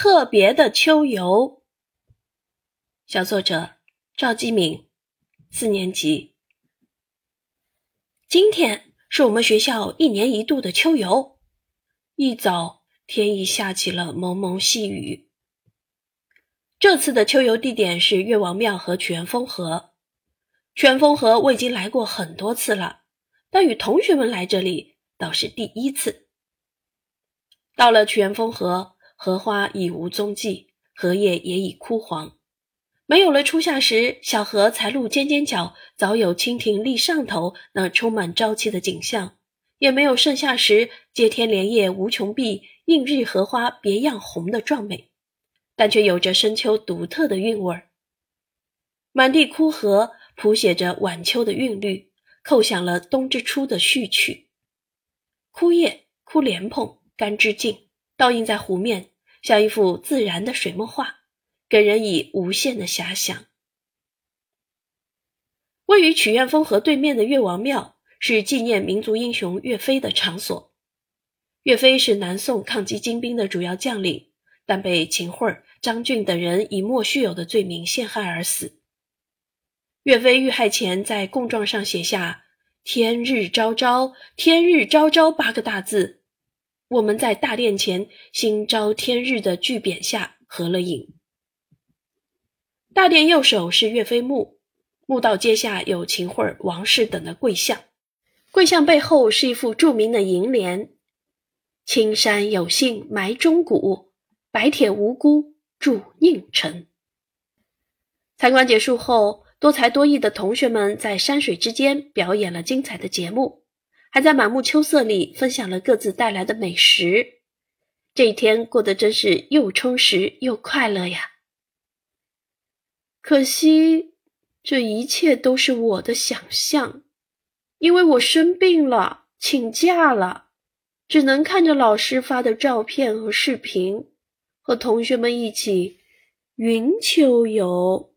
特别的秋游。小作者赵继敏，四年级。今天是我们学校一年一度的秋游。一早，天已下起了蒙蒙细雨。这次的秋游地点是岳王庙和曲园风河。曲园风河我已经来过很多次了，但与同学们来这里倒是第一次。到了曲园风河，荷花已无踪迹，荷叶也已枯黄，没有了初夏时小荷才露尖尖角，早有蜻蜓立上头那充满朝气的景象，也没有盛夏时接天莲叶无穷碧，映日荷花别样红的壮美，但却有着深秋独特的韵味儿。满地枯荷谱写着晚秋的韵律，叩响了冬之初的序曲。枯叶、枯莲蓬。干枝茎倒映在湖面，像一幅自然的水墨画，给人以无限的遐想。位于曲院风河对面的岳王庙是纪念民族英雄岳飞的场所。岳飞是南宋抗击金兵的主要将领，但被秦桧、张俊等人以莫须有的罪名陷害而死。岳飞遇害前，在供状上写下“天日昭昭，天日昭昭”八个大字。我们在大殿前“星朝天日”的巨匾下合了影。大殿右手是岳飞墓，墓道阶下有秦桧、王氏等的跪像，跪像背后是一副著名的楹联：“青山有幸埋忠骨，白铁无辜铸佞臣。”参观结束后，多才多艺的同学们在山水之间表演了精彩的节目。还在满目秋色里分享了各自带来的美食，这一天过得真是又充实又快乐呀！可惜这一切都是我的想象，因为我生病了，请假了，只能看着老师发的照片和视频，和同学们一起云秋游。